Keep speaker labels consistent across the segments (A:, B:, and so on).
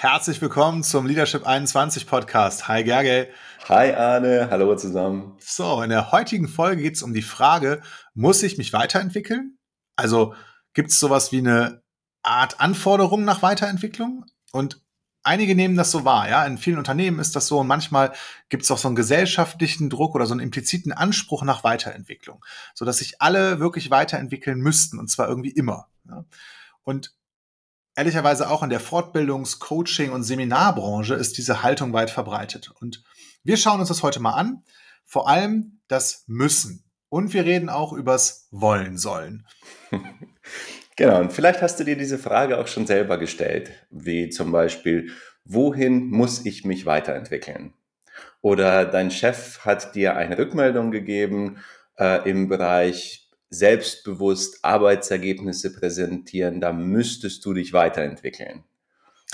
A: Herzlich willkommen zum Leadership 21 Podcast. Hi Gerge.
B: Hi Arne, hallo zusammen.
A: So, in der heutigen Folge geht es um die Frage, muss ich mich weiterentwickeln? Also gibt es sowas wie eine Art Anforderung nach Weiterentwicklung? Und einige nehmen das so wahr, ja. In vielen Unternehmen ist das so und manchmal gibt es auch so einen gesellschaftlichen Druck oder so einen impliziten Anspruch nach Weiterentwicklung, sodass sich alle wirklich weiterentwickeln müssten und zwar irgendwie immer. Ja? Und ehrlicherweise auch in der Fortbildungs-, Coaching- und Seminarbranche ist diese Haltung weit verbreitet. Und wir schauen uns das heute mal an. Vor allem das Müssen. Und wir reden auch übers Wollen sollen.
B: Genau, und vielleicht hast du dir diese Frage auch schon selber gestellt, wie zum Beispiel, wohin muss ich mich weiterentwickeln? Oder dein Chef hat dir eine Rückmeldung gegeben äh, im Bereich selbstbewusst Arbeitsergebnisse präsentieren, da müsstest du dich weiterentwickeln.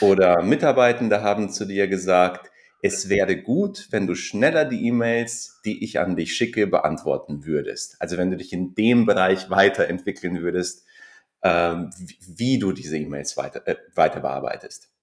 B: Oder Mitarbeitende haben zu dir gesagt, es wäre gut, wenn du schneller die E-Mails, die ich an dich schicke, beantworten würdest. Also wenn du dich in dem Bereich weiterentwickeln würdest, ähm, wie du diese E-Mails weiter, äh, weiter bearbeitest.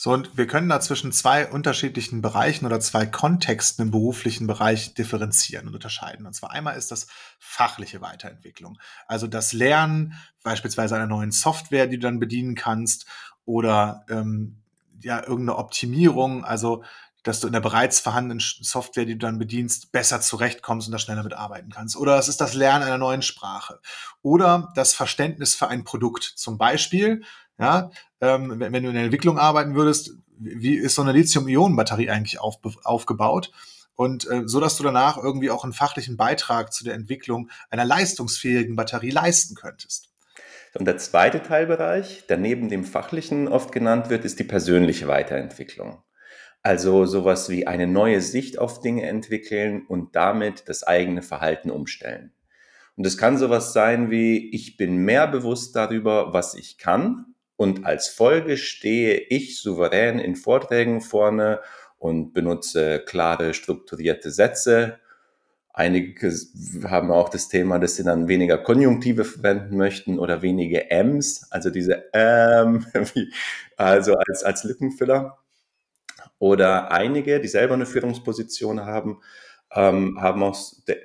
A: So, und wir können da zwischen zwei unterschiedlichen Bereichen oder zwei Kontexten im beruflichen Bereich differenzieren und unterscheiden. Und zwar einmal ist das fachliche Weiterentwicklung. Also das Lernen beispielsweise einer neuen Software, die du dann bedienen kannst oder ähm, ja, irgendeine Optimierung, also dass du in der bereits vorhandenen Software, die du dann bedienst, besser zurechtkommst und da schneller mitarbeiten kannst. Oder es ist das Lernen einer neuen Sprache. Oder das Verständnis für ein Produkt. Zum Beispiel, ja, ähm, wenn, wenn, du in der Entwicklung arbeiten würdest, wie ist so eine Lithium-Ionen-Batterie eigentlich auf, aufgebaut? Und äh, so, dass du danach irgendwie auch einen fachlichen Beitrag zu der Entwicklung einer leistungsfähigen Batterie leisten könntest.
B: Und der zweite Teilbereich, der neben dem fachlichen oft genannt wird, ist die persönliche Weiterentwicklung. Also sowas wie eine neue Sicht auf Dinge entwickeln und damit das eigene Verhalten umstellen. Und es kann sowas sein wie, ich bin mehr bewusst darüber, was ich kann und als Folge stehe ich souverän in Vorträgen vorne und benutze klare, strukturierte Sätze. Einige haben auch das Thema, dass sie dann weniger Konjunktive verwenden möchten oder weniger Ms, also diese ähm, also als, als Lückenfüller. Oder einige, die selber eine Führungsposition haben, ähm, haben auch,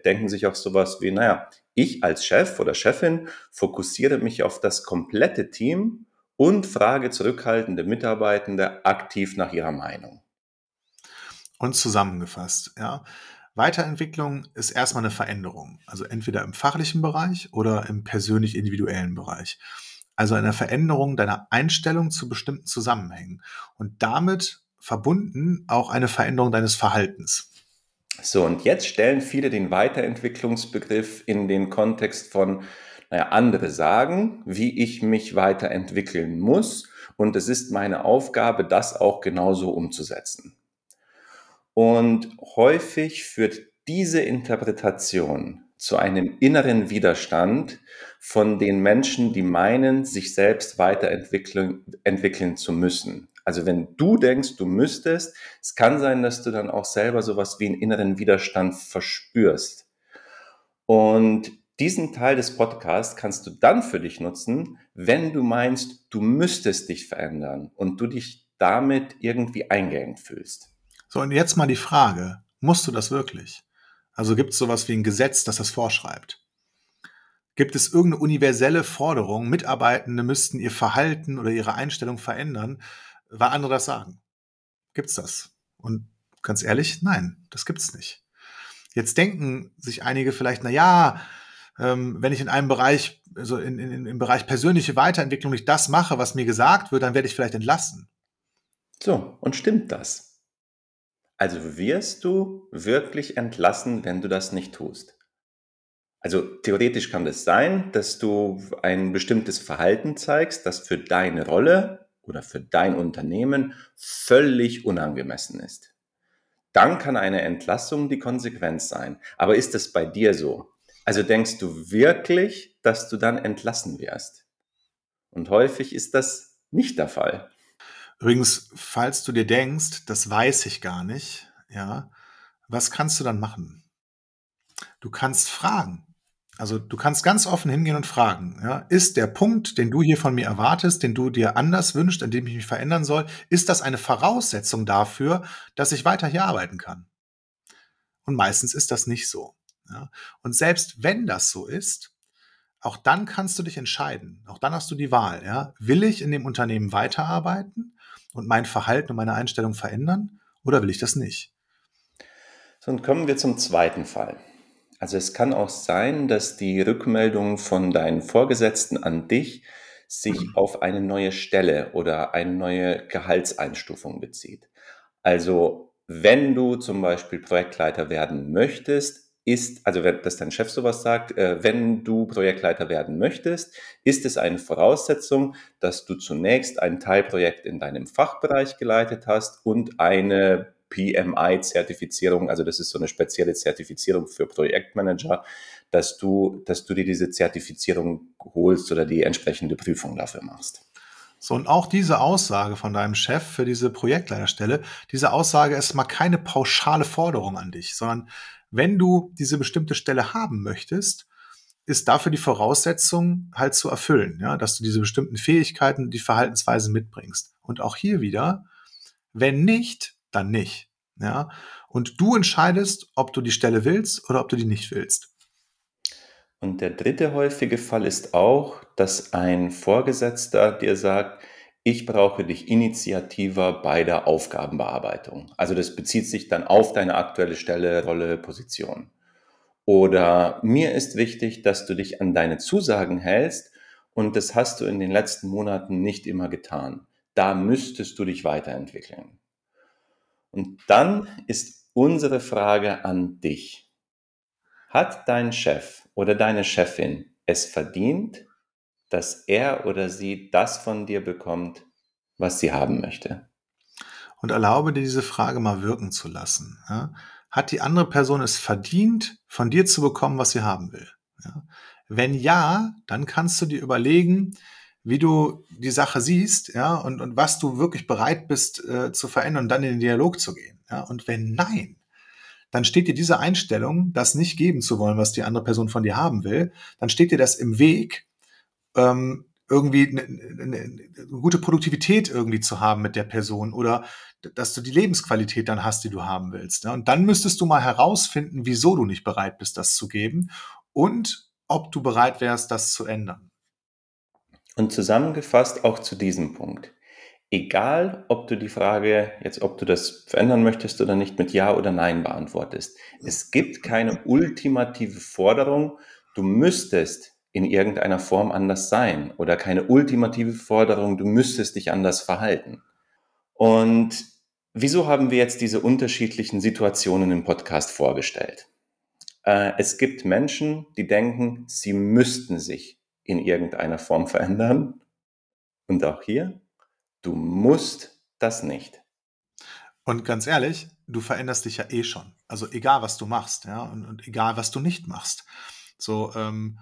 B: denken sich auch sowas wie, naja, ich als Chef oder Chefin fokussiere mich auf das komplette Team und frage zurückhaltende Mitarbeitende aktiv nach ihrer Meinung.
A: Und zusammengefasst, ja. Weiterentwicklung ist erstmal eine Veränderung, also entweder im fachlichen Bereich oder im persönlich individuellen Bereich. Also eine Veränderung deiner Einstellung zu bestimmten Zusammenhängen und damit verbunden auch eine Veränderung deines Verhaltens.
B: So, und jetzt stellen viele den Weiterentwicklungsbegriff in den Kontext von naja, andere sagen, wie ich mich weiterentwickeln muss und es ist meine Aufgabe, das auch genauso umzusetzen. Und häufig führt diese Interpretation zu einem inneren Widerstand von den Menschen, die meinen, sich selbst weiterentwickeln entwickeln zu müssen. Also wenn du denkst, du müsstest, es kann sein, dass du dann auch selber sowas wie einen inneren Widerstand verspürst. Und diesen Teil des Podcasts kannst du dann für dich nutzen, wenn du meinst, du müsstest dich verändern und du dich damit irgendwie eingeengt fühlst.
A: So, und jetzt mal die Frage, musst du das wirklich? Also gibt es sowas wie ein Gesetz, das das vorschreibt? Gibt es irgendeine universelle Forderung, Mitarbeitende müssten ihr Verhalten oder ihre Einstellung verändern, weil andere das sagen? Gibt's das? Und ganz ehrlich, nein, das gibt's nicht. Jetzt denken sich einige vielleicht, na ja, ähm, wenn ich in einem Bereich, also in, in, im Bereich persönliche Weiterentwicklung nicht das mache, was mir gesagt wird, dann werde ich vielleicht entlassen.
B: So, und stimmt das? Also wirst du wirklich entlassen, wenn du das nicht tust? Also theoretisch kann das sein, dass du ein bestimmtes Verhalten zeigst, das für deine Rolle oder für dein Unternehmen völlig unangemessen ist. Dann kann eine Entlassung die Konsequenz sein. Aber ist es bei dir so? Also denkst du wirklich, dass du dann entlassen wirst? Und häufig ist das nicht der Fall.
A: Übrigens, falls du dir denkst, das weiß ich gar nicht, ja, was kannst du dann machen? Du kannst fragen. Also du kannst ganz offen hingehen und fragen, ja, ist der Punkt, den du hier von mir erwartest, den du dir anders wünschst, an dem ich mich verändern soll, ist das eine Voraussetzung dafür, dass ich weiter hier arbeiten kann? Und meistens ist das nicht so. Ja. Und selbst wenn das so ist, auch dann kannst du dich entscheiden. Auch dann hast du die Wahl. Ja. Will ich in dem Unternehmen weiterarbeiten und mein Verhalten und meine Einstellung verändern oder will ich das nicht?
B: So, und kommen wir zum zweiten Fall. Also es kann auch sein, dass die Rückmeldung von deinen Vorgesetzten an dich sich mhm. auf eine neue Stelle oder eine neue Gehaltseinstufung bezieht. Also wenn du zum Beispiel Projektleiter werden möchtest, ist, also dass dein Chef sowas sagt, äh, wenn du Projektleiter werden möchtest, ist es eine Voraussetzung, dass du zunächst ein Teilprojekt in deinem Fachbereich geleitet hast und eine PMI-Zertifizierung, also das ist so eine spezielle Zertifizierung für Projektmanager, dass du, dass du dir diese Zertifizierung holst oder die entsprechende Prüfung dafür machst.
A: So, und auch diese Aussage von deinem Chef für diese Projektleiterstelle, diese Aussage ist mal keine pauschale Forderung an dich, sondern wenn du diese bestimmte Stelle haben möchtest, ist dafür die Voraussetzung halt zu erfüllen, ja, dass du diese bestimmten Fähigkeiten, die Verhaltensweisen mitbringst. Und auch hier wieder, wenn nicht, dann nicht. Ja? Und du entscheidest, ob du die Stelle willst oder ob du die nicht willst.
B: Und der dritte häufige Fall ist auch, dass ein Vorgesetzter dir sagt, ich brauche dich initiativer bei der Aufgabenbearbeitung. Also das bezieht sich dann auf deine aktuelle Stelle, Rolle, Position. Oder mir ist wichtig, dass du dich an deine Zusagen hältst und das hast du in den letzten Monaten nicht immer getan. Da müsstest du dich weiterentwickeln. Und dann ist unsere Frage an dich. Hat dein Chef oder deine Chefin es verdient, dass er oder sie das von dir bekommt, was sie haben möchte?
A: Und erlaube dir diese Frage mal wirken zu lassen. Hat die andere Person es verdient, von dir zu bekommen, was sie haben will? Wenn ja, dann kannst du dir überlegen, wie du die Sache siehst, ja, und, und was du wirklich bereit bist äh, zu verändern und dann in den Dialog zu gehen. Ja. Und wenn nein, dann steht dir diese Einstellung, das nicht geben zu wollen, was die andere Person von dir haben will, dann steht dir das im Weg, ähm, irgendwie eine, eine, eine gute Produktivität irgendwie zu haben mit der Person oder dass du die Lebensqualität dann hast, die du haben willst. Ja. Und dann müsstest du mal herausfinden, wieso du nicht bereit bist, das zu geben und ob du bereit wärst, das zu ändern.
B: Und zusammengefasst auch zu diesem Punkt. Egal, ob du die Frage jetzt, ob du das verändern möchtest oder nicht, mit Ja oder Nein beantwortest. Es gibt keine ultimative Forderung, du müsstest in irgendeiner Form anders sein oder keine ultimative Forderung, du müsstest dich anders verhalten. Und wieso haben wir jetzt diese unterschiedlichen Situationen im Podcast vorgestellt? Äh, es gibt Menschen, die denken, sie müssten sich in irgendeiner Form verändern. Und auch hier, du musst das nicht.
A: Und ganz ehrlich, du veränderst dich ja eh schon. Also egal, was du machst, ja, und, und egal, was du nicht machst. So, ähm,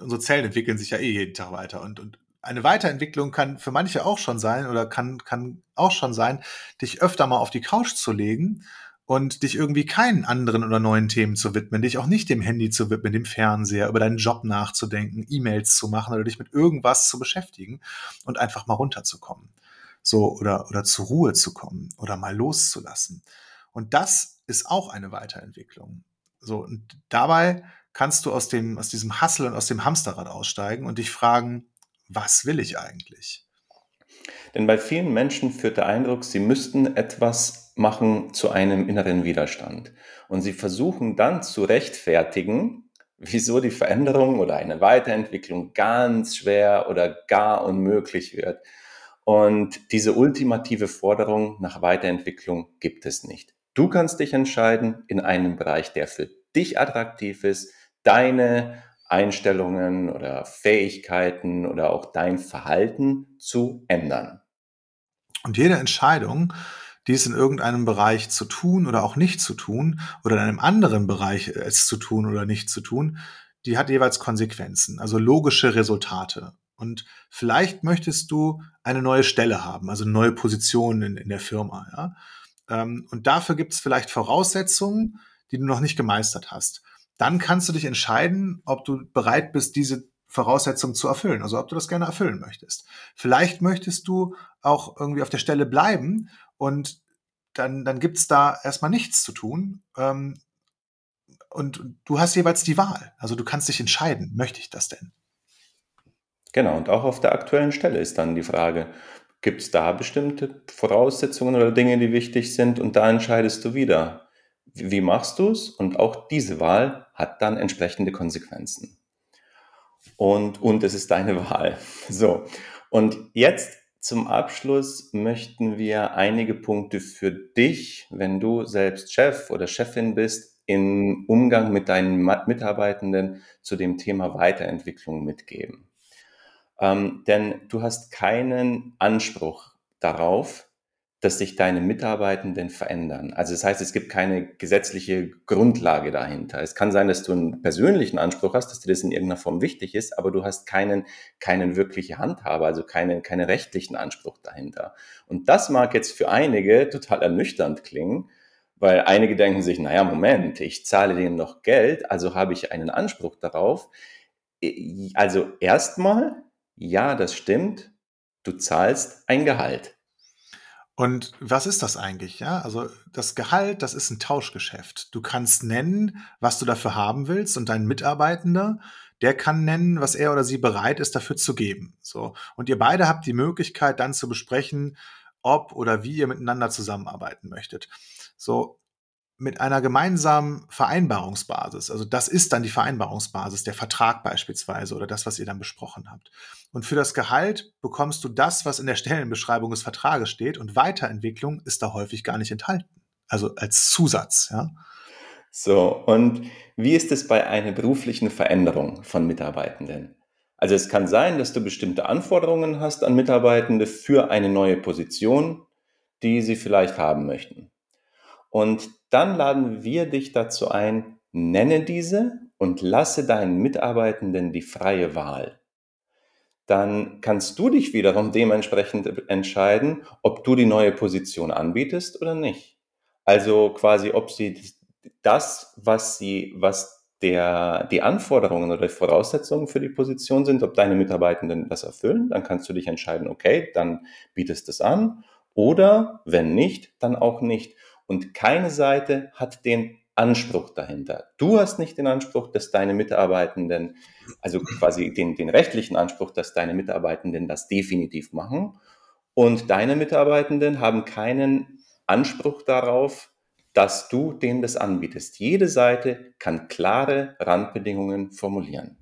A: unsere Zellen entwickeln sich ja eh jeden Tag weiter. Und, und eine Weiterentwicklung kann für manche auch schon sein oder kann, kann auch schon sein, dich öfter mal auf die Couch zu legen und dich irgendwie keinen anderen oder neuen Themen zu widmen, dich auch nicht dem Handy zu widmen, dem Fernseher, über deinen Job nachzudenken, E-Mails zu machen oder dich mit irgendwas zu beschäftigen und einfach mal runterzukommen. So, oder, oder zur Ruhe zu kommen oder mal loszulassen. Und das ist auch eine Weiterentwicklung. So, und dabei kannst du aus dem, aus diesem Hassel und aus dem Hamsterrad aussteigen und dich fragen, was will ich eigentlich?
B: Denn bei vielen Menschen führt der Eindruck, sie müssten etwas machen zu einem inneren Widerstand. Und sie versuchen dann zu rechtfertigen, wieso die Veränderung oder eine Weiterentwicklung ganz schwer oder gar unmöglich wird. Und diese ultimative Forderung nach Weiterentwicklung gibt es nicht. Du kannst dich entscheiden in einem Bereich, der für dich attraktiv ist, deine Einstellungen oder Fähigkeiten oder auch dein Verhalten zu ändern.
A: Und jede Entscheidung, dies in irgendeinem Bereich zu tun oder auch nicht zu tun oder in einem anderen Bereich es zu tun oder nicht zu tun, die hat jeweils Konsequenzen, also logische Resultate. Und vielleicht möchtest du eine neue Stelle haben, also neue Position in, in der Firma. Ja? Ähm, und dafür gibt es vielleicht Voraussetzungen, die du noch nicht gemeistert hast. Dann kannst du dich entscheiden, ob du bereit bist, diese Voraussetzungen zu erfüllen, also ob du das gerne erfüllen möchtest. Vielleicht möchtest du auch irgendwie auf der Stelle bleiben und dann, dann gibt's da erstmal nichts zu tun. Ähm, und du hast jeweils die Wahl. Also du kannst dich entscheiden, möchte ich das denn?
B: Genau, und auch auf der aktuellen Stelle ist dann die Frage, gibt es da bestimmte Voraussetzungen oder Dinge, die wichtig sind und da entscheidest du wieder, wie machst du es? Und auch diese Wahl hat dann entsprechende Konsequenzen. Und, und es ist deine Wahl. So, und jetzt zum Abschluss möchten wir einige Punkte für dich, wenn du selbst Chef oder Chefin bist, im Umgang mit deinen Mitarbeitenden zu dem Thema Weiterentwicklung mitgeben. Ähm, denn du hast keinen Anspruch darauf, dass sich deine Mitarbeitenden verändern. Also das heißt, es gibt keine gesetzliche Grundlage dahinter. Es kann sein, dass du einen persönlichen Anspruch hast, dass dir das in irgendeiner Form wichtig ist, aber du hast keinen, keinen wirkliche Handhabe, also keinen, keinen rechtlichen Anspruch dahinter. Und das mag jetzt für einige total ernüchternd klingen, weil einige denken sich, naja, Moment, ich zahle denen noch Geld, also habe ich einen Anspruch darauf. Also erstmal, ja, das stimmt, du zahlst ein Gehalt.
A: Und was ist das eigentlich? Ja, also das Gehalt, das ist ein Tauschgeschäft. Du kannst nennen, was du dafür haben willst und dein Mitarbeitender, der kann nennen, was er oder sie bereit ist, dafür zu geben. So. Und ihr beide habt die Möglichkeit, dann zu besprechen, ob oder wie ihr miteinander zusammenarbeiten möchtet. So mit einer gemeinsamen Vereinbarungsbasis. Also das ist dann die Vereinbarungsbasis, der Vertrag beispielsweise oder das, was ihr dann besprochen habt. Und für das Gehalt bekommst du das, was in der Stellenbeschreibung des Vertrages steht und Weiterentwicklung ist da häufig gar nicht enthalten. Also als Zusatz, ja.
B: So, und wie ist es bei einer beruflichen Veränderung von Mitarbeitenden? Also es kann sein, dass du bestimmte Anforderungen hast an Mitarbeitende für eine neue Position, die sie vielleicht haben möchten. Und dann laden wir dich dazu ein, nenne diese und lasse deinen Mitarbeitenden die freie Wahl. Dann kannst du dich wiederum dementsprechend entscheiden, ob du die neue Position anbietest oder nicht. Also quasi, ob sie das, was sie, was der, die Anforderungen oder Voraussetzungen für die Position sind, ob deine Mitarbeitenden das erfüllen, dann kannst du dich entscheiden, okay, dann bietest du es an oder wenn nicht, dann auch nicht und keine Seite hat den Anspruch dahinter. Du hast nicht den Anspruch, dass deine Mitarbeitenden, also quasi den, den rechtlichen Anspruch, dass deine Mitarbeitenden das definitiv machen. Und deine Mitarbeitenden haben keinen Anspruch darauf, dass du denen das anbietest. Jede Seite kann klare Randbedingungen formulieren.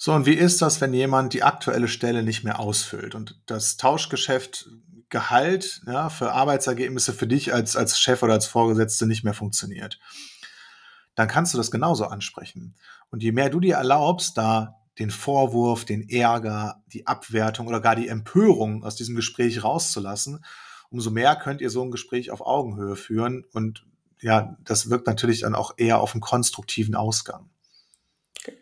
A: So, und wie ist das, wenn jemand die aktuelle Stelle nicht mehr ausfüllt und das Tauschgeschäft Gehalt ja, für Arbeitsergebnisse für dich als, als Chef oder als Vorgesetzte nicht mehr funktioniert, dann kannst du das genauso ansprechen. Und je mehr du dir erlaubst, da den Vorwurf, den Ärger, die Abwertung oder gar die Empörung aus diesem Gespräch rauszulassen, umso mehr könnt ihr so ein Gespräch auf Augenhöhe führen und ja, das wirkt natürlich dann auch eher auf einen konstruktiven Ausgang.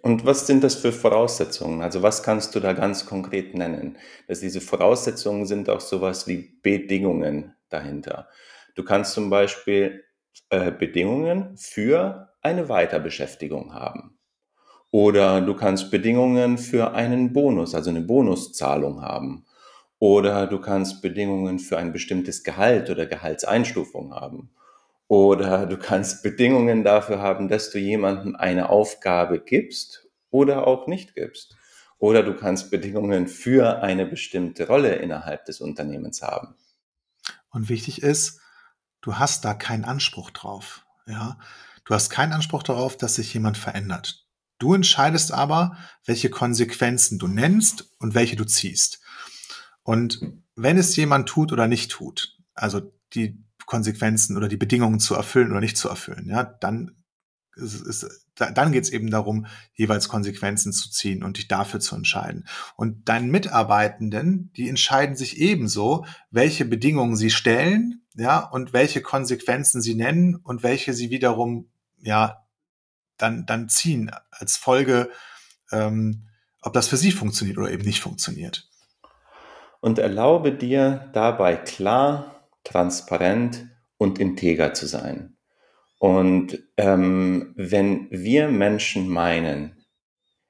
B: Und was sind das für Voraussetzungen? Also was kannst du da ganz konkret nennen? Dass diese Voraussetzungen sind auch sowas wie Bedingungen dahinter. Du kannst zum Beispiel äh, Bedingungen für eine Weiterbeschäftigung haben. Oder du kannst Bedingungen für einen Bonus, also eine Bonuszahlung haben. Oder du kannst Bedingungen für ein bestimmtes Gehalt oder Gehaltseinstufung haben. Oder du kannst Bedingungen dafür haben, dass du jemandem eine Aufgabe gibst oder auch nicht gibst. Oder du kannst Bedingungen für eine bestimmte Rolle innerhalb des Unternehmens haben.
A: Und wichtig ist, du hast da keinen Anspruch drauf. Ja, du hast keinen Anspruch darauf, dass sich jemand verändert. Du entscheidest aber, welche Konsequenzen du nennst und welche du ziehst. Und wenn es jemand tut oder nicht tut, also die Konsequenzen oder die Bedingungen zu erfüllen oder nicht zu erfüllen, ja, dann ist, ist, dann geht es eben darum, jeweils Konsequenzen zu ziehen und dich dafür zu entscheiden. Und deinen Mitarbeitenden, die entscheiden sich ebenso, welche Bedingungen sie stellen, ja, und welche Konsequenzen sie nennen und welche sie wiederum, ja, dann, dann ziehen als Folge, ähm, ob das für sie funktioniert oder eben nicht funktioniert.
B: Und erlaube dir dabei klar transparent und integer zu sein. Und ähm, wenn wir Menschen meinen,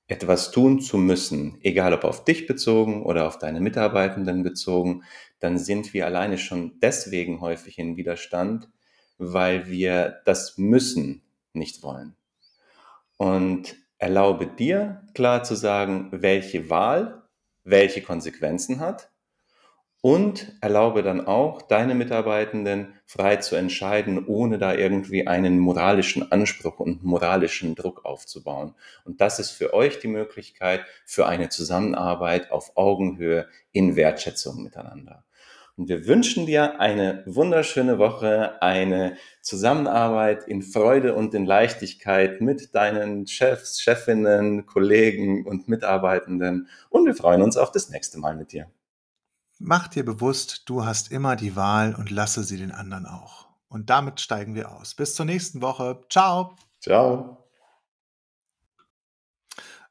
B: etwas tun zu müssen, egal ob auf dich bezogen oder auf deine Mitarbeitenden bezogen, dann sind wir alleine schon deswegen häufig in Widerstand, weil wir das Müssen nicht wollen. Und erlaube dir klar zu sagen, welche Wahl welche Konsequenzen hat und erlaube dann auch deine Mitarbeitenden frei zu entscheiden, ohne da irgendwie einen moralischen Anspruch und moralischen Druck aufzubauen. Und das ist für euch die Möglichkeit für eine Zusammenarbeit auf Augenhöhe in Wertschätzung miteinander. Und wir wünschen dir eine wunderschöne Woche, eine Zusammenarbeit in Freude und in Leichtigkeit mit deinen Chefs, Chefinnen, Kollegen und Mitarbeitenden. Und wir freuen uns auf das nächste Mal mit dir.
A: Mach dir bewusst, du hast immer die Wahl und lasse sie den anderen auch. Und damit steigen wir aus. Bis zur nächsten Woche. Ciao.
B: Ciao.